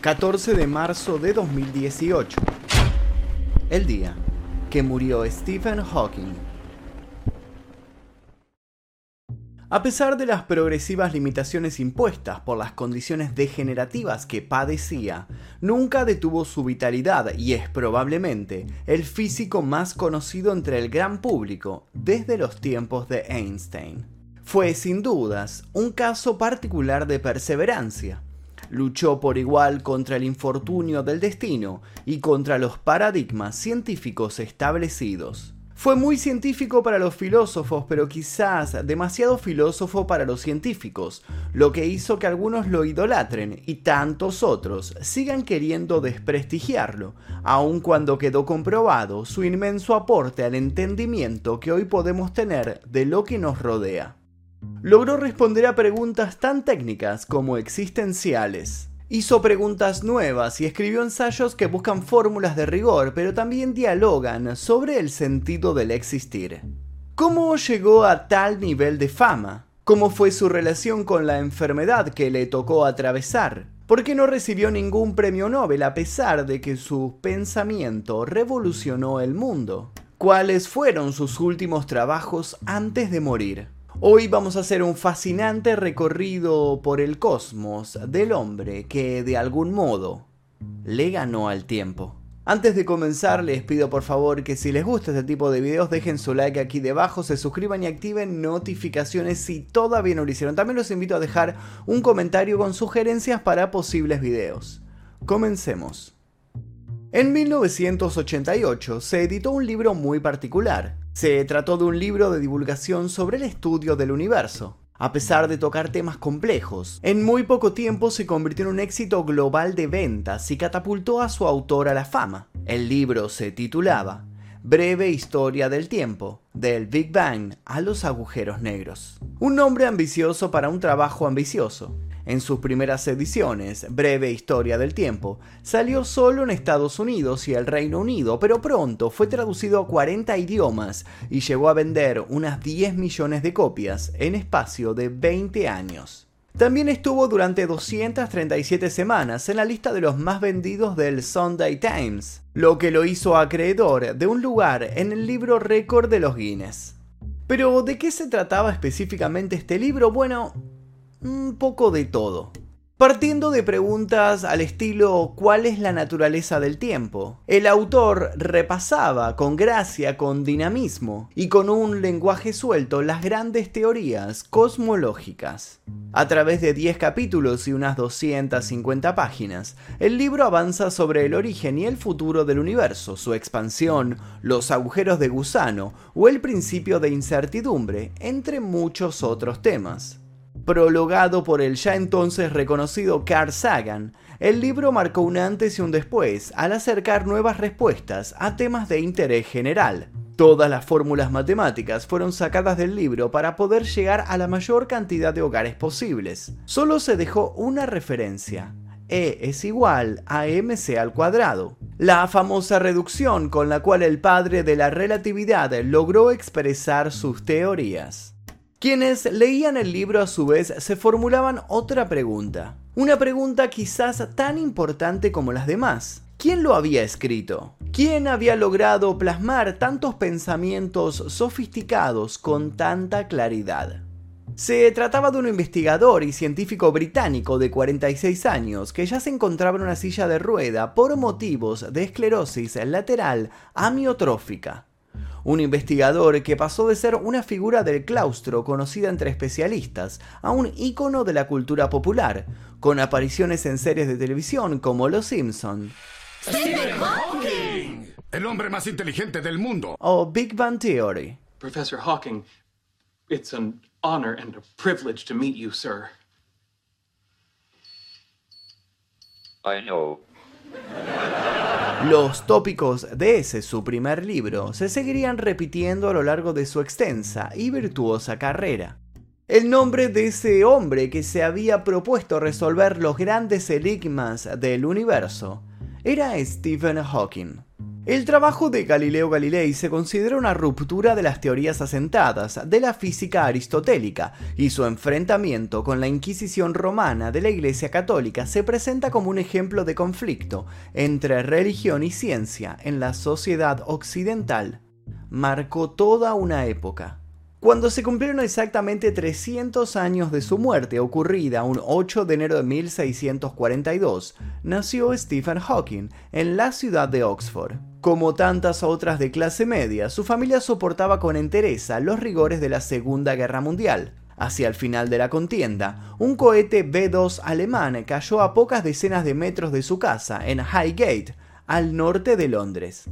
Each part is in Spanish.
14 de marzo de 2018. El día que murió Stephen Hawking. A pesar de las progresivas limitaciones impuestas por las condiciones degenerativas que padecía, nunca detuvo su vitalidad y es probablemente el físico más conocido entre el gran público desde los tiempos de Einstein. Fue sin dudas un caso particular de perseverancia. Luchó por igual contra el infortunio del destino y contra los paradigmas científicos establecidos. Fue muy científico para los filósofos, pero quizás demasiado filósofo para los científicos, lo que hizo que algunos lo idolatren y tantos otros sigan queriendo desprestigiarlo, aun cuando quedó comprobado su inmenso aporte al entendimiento que hoy podemos tener de lo que nos rodea. Logró responder a preguntas tan técnicas como existenciales. Hizo preguntas nuevas y escribió ensayos que buscan fórmulas de rigor, pero también dialogan sobre el sentido del existir. ¿Cómo llegó a tal nivel de fama? ¿Cómo fue su relación con la enfermedad que le tocó atravesar? ¿Por qué no recibió ningún premio Nobel a pesar de que su pensamiento revolucionó el mundo? ¿Cuáles fueron sus últimos trabajos antes de morir? Hoy vamos a hacer un fascinante recorrido por el cosmos del hombre que de algún modo le ganó al tiempo. Antes de comenzar les pido por favor que si les gusta este tipo de videos dejen su like aquí debajo, se suscriban y activen notificaciones si todavía no lo hicieron. También los invito a dejar un comentario con sugerencias para posibles videos. Comencemos. En 1988 se editó un libro muy particular, se trató de un libro de divulgación sobre el estudio del universo. A pesar de tocar temas complejos, en muy poco tiempo se convirtió en un éxito global de ventas y catapultó a su autor a la fama. El libro se titulaba Breve Historia del Tiempo, del Big Bang a los agujeros negros. Un nombre ambicioso para un trabajo ambicioso. En sus primeras ediciones, Breve Historia del Tiempo, salió solo en Estados Unidos y el Reino Unido, pero pronto fue traducido a 40 idiomas y llegó a vender unas 10 millones de copias en espacio de 20 años. También estuvo durante 237 semanas en la lista de los más vendidos del Sunday Times, lo que lo hizo acreedor de un lugar en el libro récord de los Guinness. Pero, ¿de qué se trataba específicamente este libro? Bueno, un poco de todo. Partiendo de preguntas al estilo ¿cuál es la naturaleza del tiempo? El autor repasaba con gracia, con dinamismo y con un lenguaje suelto las grandes teorías cosmológicas. A través de 10 capítulos y unas 250 páginas, el libro avanza sobre el origen y el futuro del universo, su expansión, los agujeros de gusano o el principio de incertidumbre, entre muchos otros temas. Prologado por el ya entonces reconocido Carl Sagan, el libro marcó un antes y un después al acercar nuevas respuestas a temas de interés general. Todas las fórmulas matemáticas fueron sacadas del libro para poder llegar a la mayor cantidad de hogares posibles. Solo se dejó una referencia. E es igual a mc al cuadrado. La famosa reducción con la cual el padre de la relatividad logró expresar sus teorías. Quienes leían el libro a su vez se formulaban otra pregunta. Una pregunta quizás tan importante como las demás. ¿Quién lo había escrito? ¿Quién había logrado plasmar tantos pensamientos sofisticados con tanta claridad? Se trataba de un investigador y científico británico de 46 años que ya se encontraba en una silla de rueda por motivos de esclerosis lateral amiotrófica un investigador que pasó de ser una figura del claustro conocida entre especialistas a un ícono de la cultura popular, con apariciones en series de televisión como Los Simpson. ¡Stephen Hawking! El hombre más inteligente del mundo. O Big Bang Theory. Professor Hawking, it's an honor and a privilege to meet you, sir. I know. Los tópicos de ese su primer libro se seguirían repitiendo a lo largo de su extensa y virtuosa carrera. El nombre de ese hombre que se había propuesto resolver los grandes enigmas del universo era Stephen Hawking. El trabajo de Galileo Galilei se considera una ruptura de las teorías asentadas de la física aristotélica y su enfrentamiento con la Inquisición romana de la Iglesia Católica se presenta como un ejemplo de conflicto entre religión y ciencia en la sociedad occidental. Marcó toda una época. Cuando se cumplieron exactamente 300 años de su muerte, ocurrida un 8 de enero de 1642, nació Stephen Hawking en la ciudad de Oxford. Como tantas otras de clase media, su familia soportaba con entereza los rigores de la Segunda Guerra Mundial. Hacia el final de la contienda, un cohete B-2 alemán cayó a pocas decenas de metros de su casa en Highgate, al norte de Londres.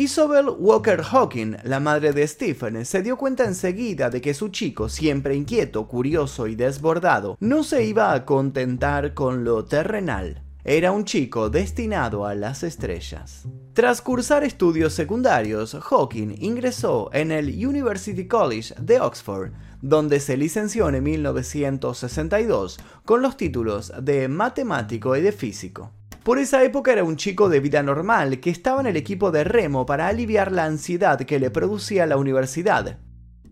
Isabel Walker Hawking, la madre de Stephen, se dio cuenta enseguida de que su chico, siempre inquieto, curioso y desbordado, no se iba a contentar con lo terrenal. Era un chico destinado a las estrellas. Tras cursar estudios secundarios, Hawking ingresó en el University College de Oxford, donde se licenció en 1962 con los títulos de matemático y de físico. Por esa época era un chico de vida normal que estaba en el equipo de remo para aliviar la ansiedad que le producía la universidad.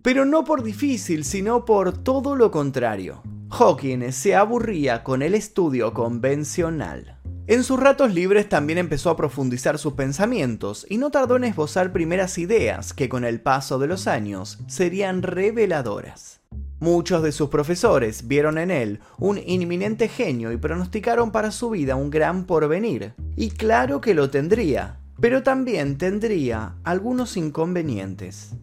Pero no por difícil, sino por todo lo contrario. Hawking se aburría con el estudio convencional. En sus ratos libres también empezó a profundizar sus pensamientos y no tardó en esbozar primeras ideas que con el paso de los años serían reveladoras. Muchos de sus profesores vieron en él un inminente genio y pronosticaron para su vida un gran porvenir. Y claro que lo tendría, pero también tendría algunos inconvenientes.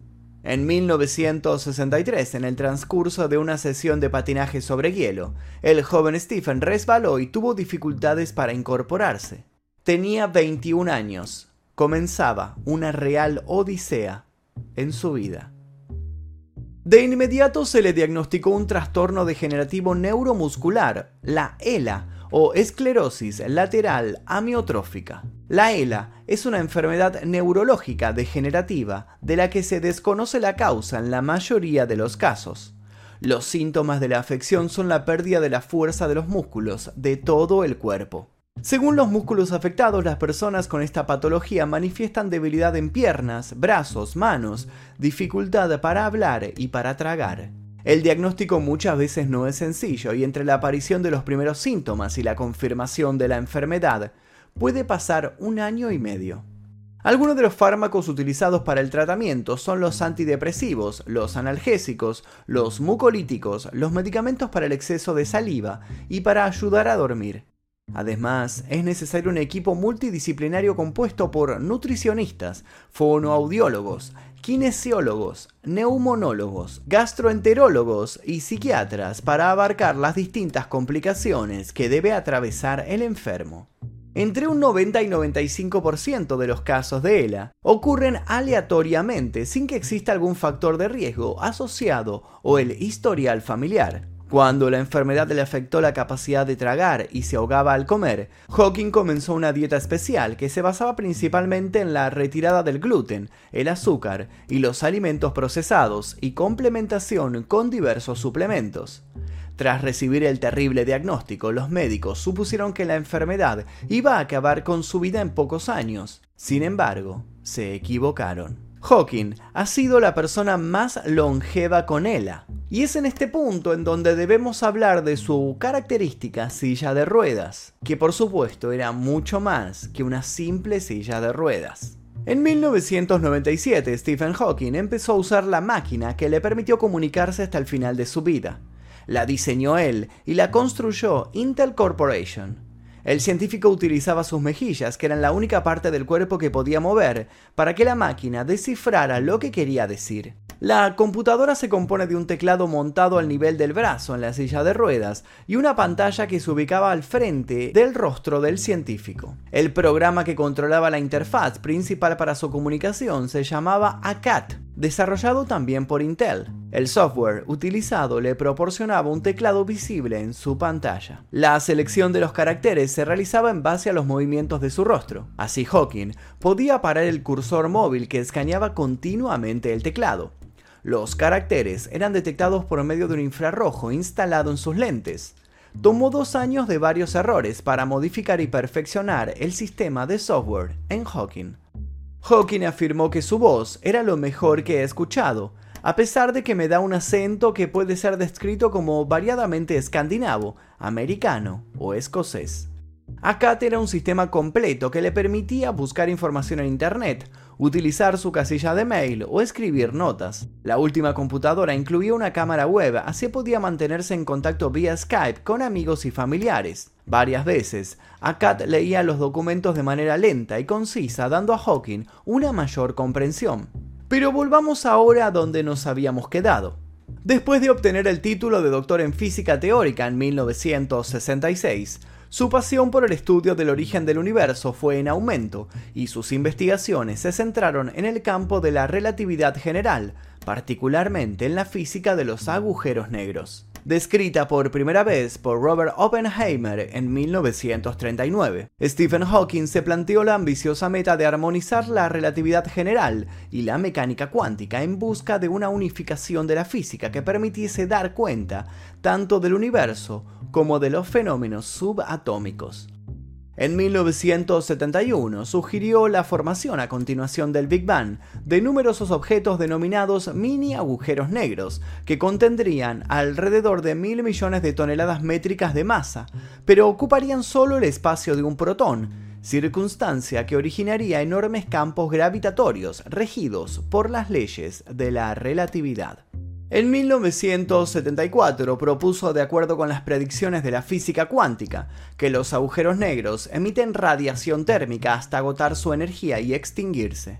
En 1963, en el transcurso de una sesión de patinaje sobre hielo, el joven Stephen resbaló y tuvo dificultades para incorporarse. Tenía 21 años. Comenzaba una real odisea en su vida. De inmediato se le diagnosticó un trastorno degenerativo neuromuscular, la ELA, o esclerosis lateral amiotrófica. La ELA es una enfermedad neurológica degenerativa de la que se desconoce la causa en la mayoría de los casos. Los síntomas de la afección son la pérdida de la fuerza de los músculos de todo el cuerpo. Según los músculos afectados, las personas con esta patología manifiestan debilidad en piernas, brazos, manos, dificultad para hablar y para tragar. El diagnóstico muchas veces no es sencillo y entre la aparición de los primeros síntomas y la confirmación de la enfermedad puede pasar un año y medio. Algunos de los fármacos utilizados para el tratamiento son los antidepresivos, los analgésicos, los mucolíticos, los medicamentos para el exceso de saliva y para ayudar a dormir. Además, es necesario un equipo multidisciplinario compuesto por nutricionistas, fonoaudiólogos, kinesiólogos, neumonólogos, gastroenterólogos y psiquiatras para abarcar las distintas complicaciones que debe atravesar el enfermo. Entre un 90 y 95% de los casos de ELA ocurren aleatoriamente sin que exista algún factor de riesgo asociado o el historial familiar. Cuando la enfermedad le afectó la capacidad de tragar y se ahogaba al comer, Hawking comenzó una dieta especial que se basaba principalmente en la retirada del gluten, el azúcar y los alimentos procesados y complementación con diversos suplementos. Tras recibir el terrible diagnóstico, los médicos supusieron que la enfermedad iba a acabar con su vida en pocos años. Sin embargo, se equivocaron. Hawking ha sido la persona más longeva con ELA, y es en este punto en donde debemos hablar de su característica silla de ruedas, que por supuesto era mucho más que una simple silla de ruedas. En 1997, Stephen Hawking empezó a usar la máquina que le permitió comunicarse hasta el final de su vida. La diseñó él y la construyó Intel Corporation. El científico utilizaba sus mejillas, que eran la única parte del cuerpo que podía mover, para que la máquina descifrara lo que quería decir. La computadora se compone de un teclado montado al nivel del brazo en la silla de ruedas y una pantalla que se ubicaba al frente del rostro del científico. El programa que controlaba la interfaz principal para su comunicación se llamaba ACAT, desarrollado también por Intel. El software utilizado le proporcionaba un teclado visible en su pantalla. La selección de los caracteres se realizaba en base a los movimientos de su rostro. Así Hawking podía parar el cursor móvil que escaneaba continuamente el teclado. Los caracteres eran detectados por medio de un infrarrojo instalado en sus lentes. Tomó dos años de varios errores para modificar y perfeccionar el sistema de software en Hawking. Hawking afirmó que su voz era lo mejor que he escuchado, a pesar de que me da un acento que puede ser descrito como variadamente escandinavo, americano o escocés. ACAT era un sistema completo que le permitía buscar información en Internet, utilizar su casilla de mail o escribir notas. La última computadora incluía una cámara web, así podía mantenerse en contacto vía Skype con amigos y familiares. Varias veces, ACAT leía los documentos de manera lenta y concisa, dando a Hawking una mayor comprensión. Pero volvamos ahora a donde nos habíamos quedado. Después de obtener el título de doctor en física teórica en 1966, su pasión por el estudio del origen del universo fue en aumento y sus investigaciones se centraron en el campo de la relatividad general, particularmente en la física de los agujeros negros descrita por primera vez por Robert Oppenheimer en 1939. Stephen Hawking se planteó la ambiciosa meta de armonizar la relatividad general y la mecánica cuántica en busca de una unificación de la física que permitiese dar cuenta tanto del universo como de los fenómenos subatómicos. En 1971 sugirió la formación a continuación del Big Bang de numerosos objetos denominados mini agujeros negros, que contendrían alrededor de mil millones de toneladas métricas de masa, pero ocuparían solo el espacio de un protón, circunstancia que originaría enormes campos gravitatorios regidos por las leyes de la relatividad. En 1974 propuso, de acuerdo con las predicciones de la física cuántica, que los agujeros negros emiten radiación térmica hasta agotar su energía y extinguirse.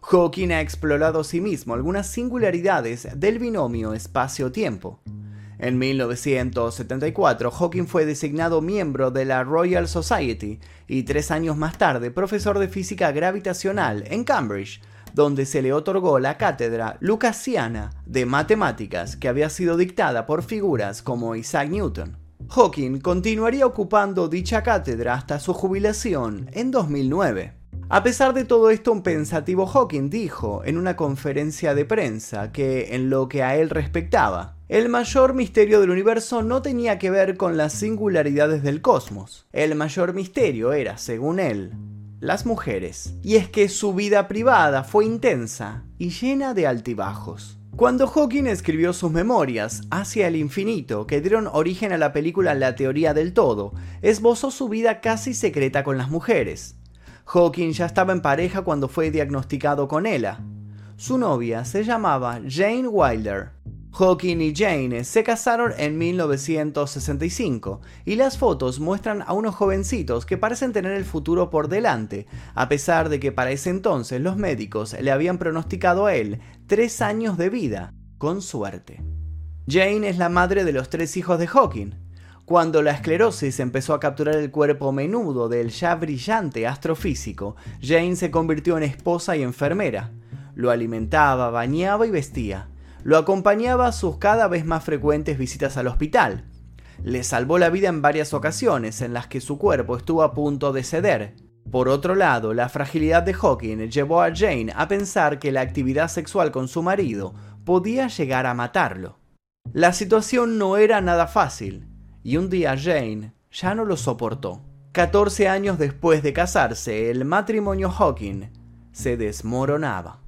Hawking ha explorado sí mismo algunas singularidades del binomio espacio-tiempo. En 1974, Hawking fue designado miembro de la Royal Society y tres años más tarde profesor de física gravitacional en Cambridge, donde se le otorgó la cátedra lucasiana de matemáticas que había sido dictada por figuras como Isaac Newton. Hawking continuaría ocupando dicha cátedra hasta su jubilación en 2009. A pesar de todo esto, un pensativo Hawking dijo en una conferencia de prensa que, en lo que a él respectaba, el mayor misterio del universo no tenía que ver con las singularidades del cosmos. El mayor misterio era, según él, las mujeres. Y es que su vida privada fue intensa y llena de altibajos. Cuando Hawking escribió sus memorias, Hacia el infinito, que dieron origen a la película La teoría del todo, esbozó su vida casi secreta con las mujeres. Hawking ya estaba en pareja cuando fue diagnosticado con ELA. Su novia se llamaba Jane Wilder. Hawking y Jane se casaron en 1965 y las fotos muestran a unos jovencitos que parecen tener el futuro por delante, a pesar de que para ese entonces los médicos le habían pronosticado a él tres años de vida, con suerte. Jane es la madre de los tres hijos de Hawking. Cuando la esclerosis empezó a capturar el cuerpo menudo del ya brillante astrofísico, Jane se convirtió en esposa y enfermera. Lo alimentaba, bañaba y vestía lo acompañaba a sus cada vez más frecuentes visitas al hospital. Le salvó la vida en varias ocasiones en las que su cuerpo estuvo a punto de ceder. Por otro lado, la fragilidad de Hawking llevó a Jane a pensar que la actividad sexual con su marido podía llegar a matarlo. La situación no era nada fácil, y un día Jane ya no lo soportó. 14 años después de casarse, el matrimonio Hawking se desmoronaba.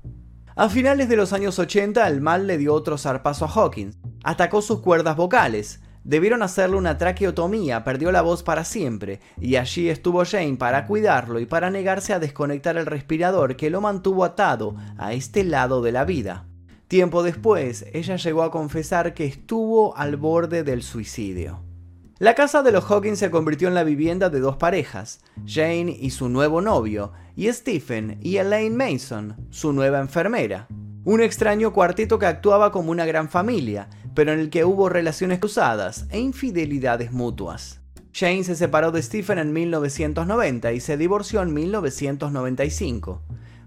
A finales de los años 80, el mal le dio otro zarpazo a Hawkins. Atacó sus cuerdas vocales. Debieron hacerle una traqueotomía, perdió la voz para siempre, y allí estuvo Jane para cuidarlo y para negarse a desconectar el respirador que lo mantuvo atado a este lado de la vida. Tiempo después, ella llegó a confesar que estuvo al borde del suicidio. La casa de los Hawkins se convirtió en la vivienda de dos parejas, Jane y su nuevo novio, y Stephen y Elaine Mason, su nueva enfermera. Un extraño cuarteto que actuaba como una gran familia, pero en el que hubo relaciones cruzadas e infidelidades mutuas. Jane se separó de Stephen en 1990 y se divorció en 1995.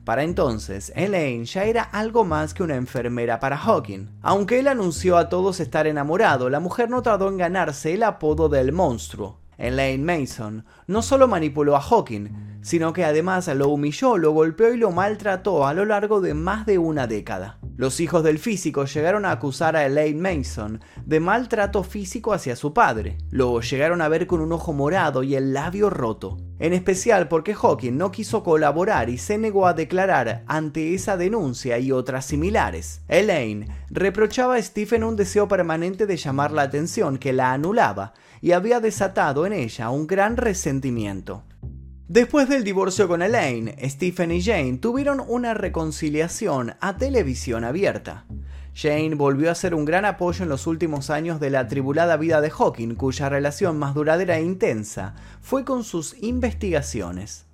Para entonces, Elaine ya era algo más que una enfermera para Hawking. Aunque él anunció a todos estar enamorado, la mujer no tardó en ganarse el apodo del monstruo. Elaine Mason no solo manipuló a Hawking, sino que además lo humilló, lo golpeó y lo maltrató a lo largo de más de una década. Los hijos del físico llegaron a acusar a Elaine Mason de maltrato físico hacia su padre. Lo llegaron a ver con un ojo morado y el labio roto. En especial porque Hawking no quiso colaborar y se negó a declarar ante esa denuncia y otras similares. Elaine reprochaba a Stephen un deseo permanente de llamar la atención que la anulaba y había desatado en ella un gran resentimiento. Después del divorcio con Elaine, Stephen y Jane tuvieron una reconciliación a televisión abierta. Jane volvió a ser un gran apoyo en los últimos años de la atribulada vida de Hawking, cuya relación más duradera e intensa fue con sus investigaciones.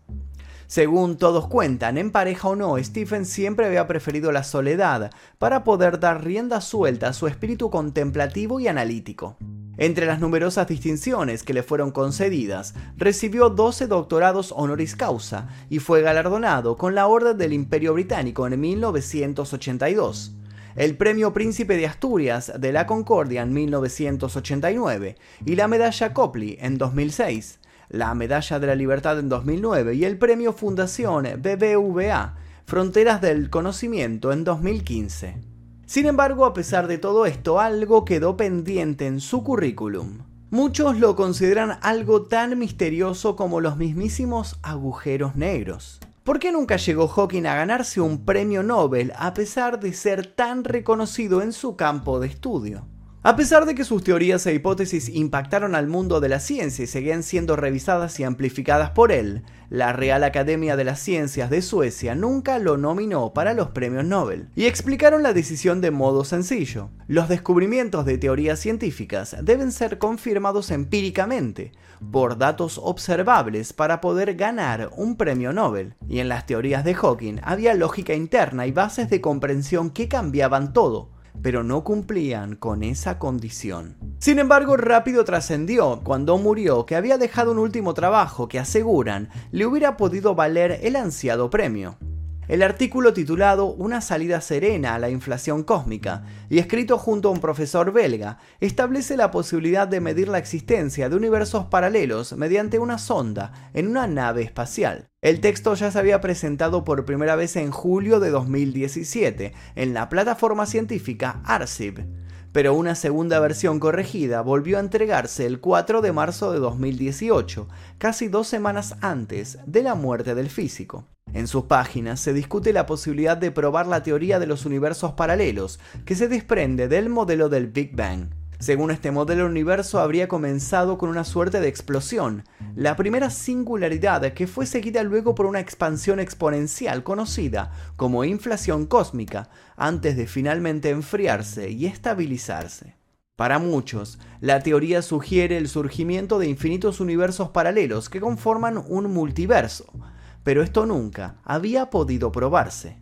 Según todos cuentan, en pareja o no, Stephen siempre había preferido la soledad para poder dar rienda suelta a su espíritu contemplativo y analítico. Entre las numerosas distinciones que le fueron concedidas, recibió 12 doctorados honoris causa y fue galardonado con la Orden del Imperio Británico en 1982, el Premio Príncipe de Asturias de la Concordia en 1989 y la Medalla Copley en 2006, la Medalla de la Libertad en 2009 y el Premio Fundación BBVA Fronteras del Conocimiento en 2015. Sin embargo, a pesar de todo esto, algo quedó pendiente en su currículum. Muchos lo consideran algo tan misterioso como los mismísimos agujeros negros. ¿Por qué nunca llegó Hawking a ganarse un premio Nobel a pesar de ser tan reconocido en su campo de estudio? A pesar de que sus teorías e hipótesis impactaron al mundo de la ciencia y seguían siendo revisadas y amplificadas por él, la Real Academia de las Ciencias de Suecia nunca lo nominó para los premios Nobel. Y explicaron la decisión de modo sencillo. Los descubrimientos de teorías científicas deben ser confirmados empíricamente, por datos observables para poder ganar un premio Nobel. Y en las teorías de Hawking había lógica interna y bases de comprensión que cambiaban todo pero no cumplían con esa condición. Sin embargo, rápido trascendió cuando murió que había dejado un último trabajo que aseguran le hubiera podido valer el ansiado premio. El artículo titulado Una salida serena a la inflación cósmica y escrito junto a un profesor belga establece la posibilidad de medir la existencia de universos paralelos mediante una sonda en una nave espacial. El texto ya se había presentado por primera vez en julio de 2017 en la plataforma científica ARCIB, pero una segunda versión corregida volvió a entregarse el 4 de marzo de 2018, casi dos semanas antes de la muerte del físico. En sus páginas se discute la posibilidad de probar la teoría de los universos paralelos, que se desprende del modelo del Big Bang. Según este modelo, el universo habría comenzado con una suerte de explosión, la primera singularidad que fue seguida luego por una expansión exponencial conocida como inflación cósmica, antes de finalmente enfriarse y estabilizarse. Para muchos, la teoría sugiere el surgimiento de infinitos universos paralelos que conforman un multiverso, pero esto nunca había podido probarse.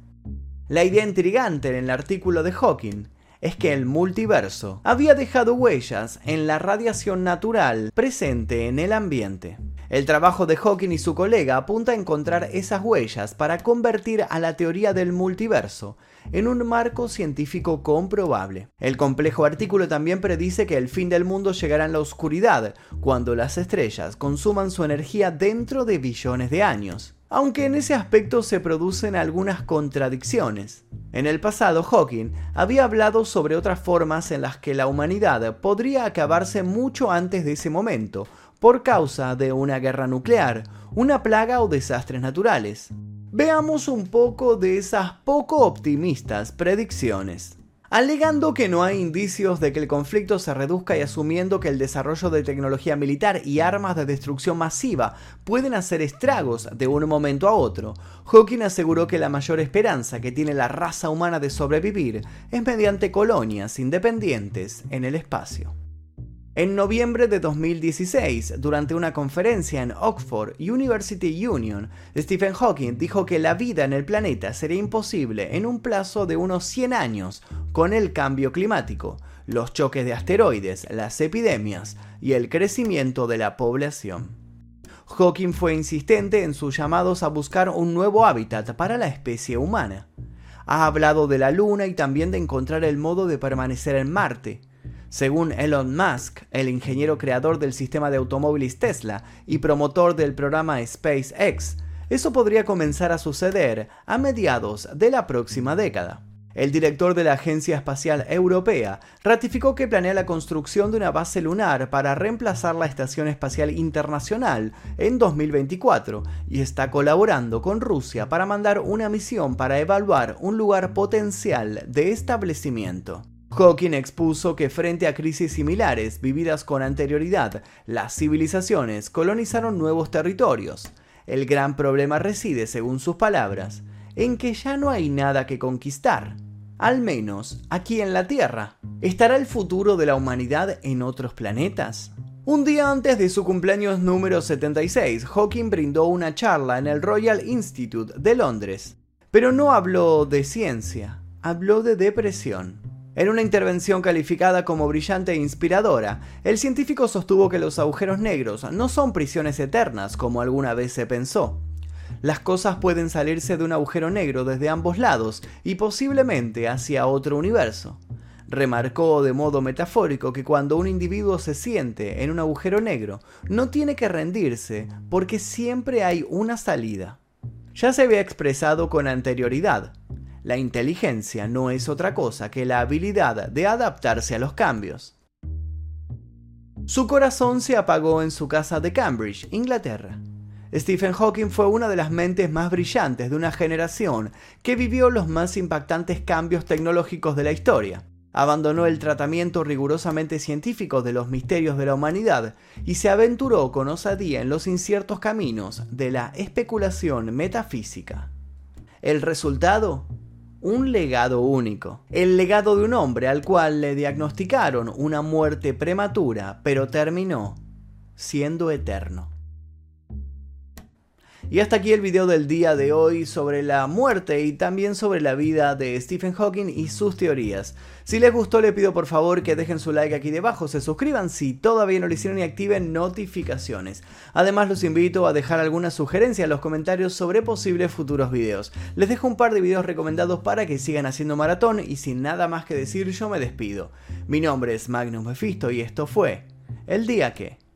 La idea intrigante en el artículo de Hawking es que el multiverso había dejado huellas en la radiación natural presente en el ambiente. El trabajo de Hawking y su colega apunta a encontrar esas huellas para convertir a la teoría del multiverso en un marco científico comprobable. El complejo artículo también predice que el fin del mundo llegará en la oscuridad, cuando las estrellas consuman su energía dentro de billones de años aunque en ese aspecto se producen algunas contradicciones. En el pasado, Hawking había hablado sobre otras formas en las que la humanidad podría acabarse mucho antes de ese momento, por causa de una guerra nuclear, una plaga o desastres naturales. Veamos un poco de esas poco optimistas predicciones alegando que no hay indicios de que el conflicto se reduzca y asumiendo que el desarrollo de tecnología militar y armas de destrucción masiva pueden hacer estragos de un momento a otro, Hawking aseguró que la mayor esperanza que tiene la raza humana de sobrevivir es mediante colonias independientes en el espacio. En noviembre de 2016, durante una conferencia en Oxford University Union, Stephen Hawking dijo que la vida en el planeta sería imposible en un plazo de unos 100 años con el cambio climático, los choques de asteroides, las epidemias y el crecimiento de la población. Hawking fue insistente en sus llamados a buscar un nuevo hábitat para la especie humana. Ha hablado de la Luna y también de encontrar el modo de permanecer en Marte, según Elon Musk, el ingeniero creador del sistema de automóviles Tesla y promotor del programa SpaceX, eso podría comenzar a suceder a mediados de la próxima década. El director de la Agencia Espacial Europea ratificó que planea la construcción de una base lunar para reemplazar la Estación Espacial Internacional en 2024 y está colaborando con Rusia para mandar una misión para evaluar un lugar potencial de establecimiento. Hawking expuso que frente a crisis similares vividas con anterioridad, las civilizaciones colonizaron nuevos territorios. El gran problema reside, según sus palabras, en que ya no hay nada que conquistar, al menos aquí en la Tierra. ¿Estará el futuro de la humanidad en otros planetas? Un día antes de su cumpleaños número 76, Hawking brindó una charla en el Royal Institute de Londres. Pero no habló de ciencia, habló de depresión. En una intervención calificada como brillante e inspiradora, el científico sostuvo que los agujeros negros no son prisiones eternas como alguna vez se pensó las cosas pueden salirse de un agujero negro desde ambos lados y posiblemente hacia otro universo. Remarcó de modo metafórico que cuando un individuo se siente en un agujero negro, no tiene que rendirse porque siempre hay una salida. Ya se había expresado con anterioridad. La inteligencia no es otra cosa que la habilidad de adaptarse a los cambios. Su corazón se apagó en su casa de Cambridge, Inglaterra. Stephen Hawking fue una de las mentes más brillantes de una generación que vivió los más impactantes cambios tecnológicos de la historia. Abandonó el tratamiento rigurosamente científico de los misterios de la humanidad y se aventuró con osadía en los inciertos caminos de la especulación metafísica. El resultado un legado único. El legado de un hombre al cual le diagnosticaron una muerte prematura, pero terminó siendo eterno. Y hasta aquí el video del día de hoy sobre la muerte y también sobre la vida de Stephen Hawking y sus teorías. Si les gustó les pido por favor que dejen su like aquí debajo, se suscriban si todavía no lo hicieron y activen notificaciones. Además los invito a dejar alguna sugerencia en los comentarios sobre posibles futuros videos. Les dejo un par de videos recomendados para que sigan haciendo maratón y sin nada más que decir yo me despido. Mi nombre es Magnus Mephisto y esto fue El Día Que...